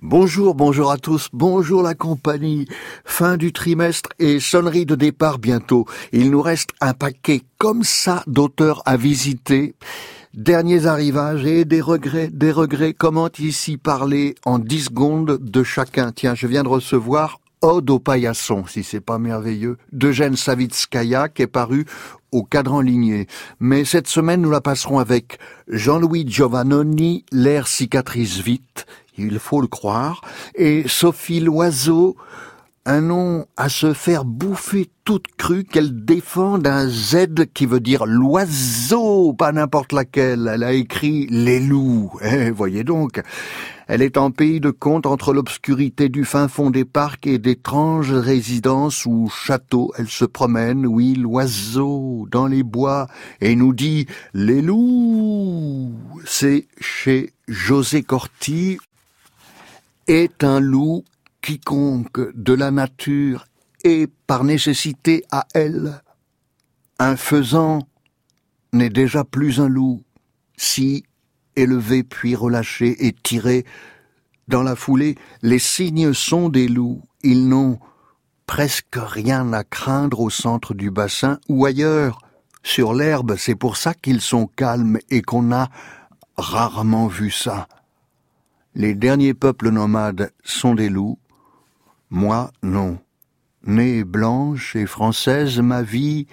Bonjour, bonjour à tous, bonjour la compagnie. Fin du trimestre et sonnerie de départ bientôt. Il nous reste un paquet comme ça d'auteurs à visiter. Derniers arrivages et des regrets, des regrets. Comment ici parler en dix secondes de chacun? Tiens, je viens de recevoir Ode au paillasson, si c'est pas merveilleux, d'Eugène Savitskaya, qui est paru au cadran ligné. Mais cette semaine, nous la passerons avec Jean-Louis Giovannoni, L'air cicatrice vite, il faut le croire, et Sophie Loiseau, un nom à se faire bouffer toute crue qu'elle défend d'un Z qui veut dire l'oiseau, pas n'importe laquelle. Elle a écrit les loups. Eh, voyez donc. Elle est en pays de conte entre l'obscurité du fin fond des parcs et d'étranges résidences ou châteaux. Elle se promène, oui, l'oiseau, dans les bois, et nous dit les loups. C'est chez José Corti, est un loup quiconque de la nature est par nécessité à elle. Un faisan n'est déjà plus un loup, si, élevé puis relâché et tiré, dans la foulée, les signes sont des loups, ils n'ont presque rien à craindre au centre du bassin ou ailleurs, sur l'herbe, c'est pour ça qu'ils sont calmes et qu'on a rarement vu ça. Les derniers peuples nomades sont des loups, moi non. Née blanche et française, ma vie,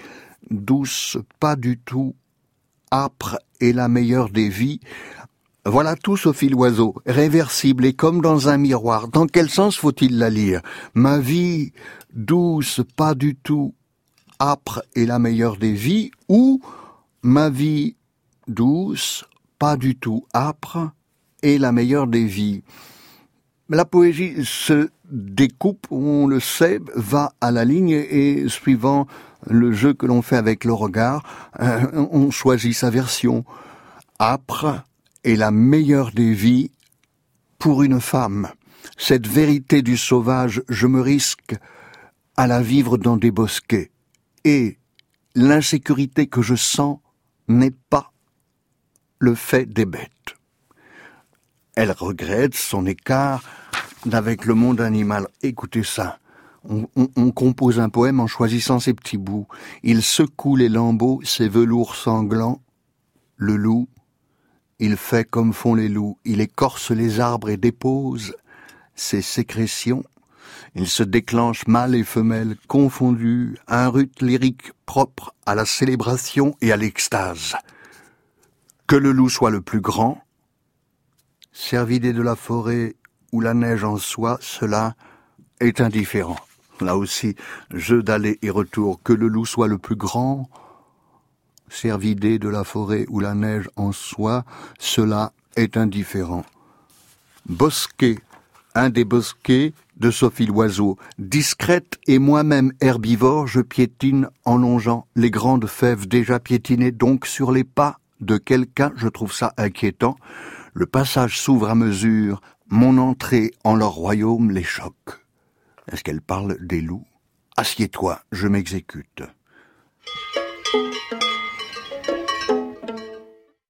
douce pas du tout, âpre et la meilleure des vies, voilà tout, Sophie Loiseau, réversible et comme dans un miroir. Dans quel sens faut-il la lire? Ma vie, douce pas du tout, âpre et la meilleure des vies, ou ma vie, douce, pas du tout âpre, et la meilleure des vies. La poésie se découpe, on le sait, va à la ligne et suivant le jeu que l'on fait avec le regard, euh, on choisit sa version. Âpre est la meilleure des vies pour une femme. Cette vérité du sauvage, je me risque à la vivre dans des bosquets. Et l'insécurité que je sens n'est pas le fait des bêtes. Elle regrette son écart avec le monde animal. Écoutez ça. On, compose un poème en choisissant ses petits bouts. Il secoue les lambeaux, ses velours sanglants. Le loup, il fait comme font les loups. Il écorce les arbres et dépose ses sécrétions. Il se déclenche mâle et femelle confondus, un rut lyrique propre à la célébration et à l'extase. Que le loup soit le plus grand, cervidé de la forêt ou la neige en soi, cela est indifférent. Là aussi, jeu d'aller et retour, que le loup soit le plus grand, cervidé de la forêt ou la neige en soi, cela est indifférent. Bosquet, un des bosquets de Sophie Loiseau. Discrète et moi-même herbivore, je piétine en longeant les grandes fèves déjà piétinées donc sur les pas de quelqu'un, je trouve ça inquiétant. Le passage s'ouvre à mesure, mon entrée en leur royaume les choque. Est-ce qu'elle parle des loups? Assieds-toi, je m'exécute.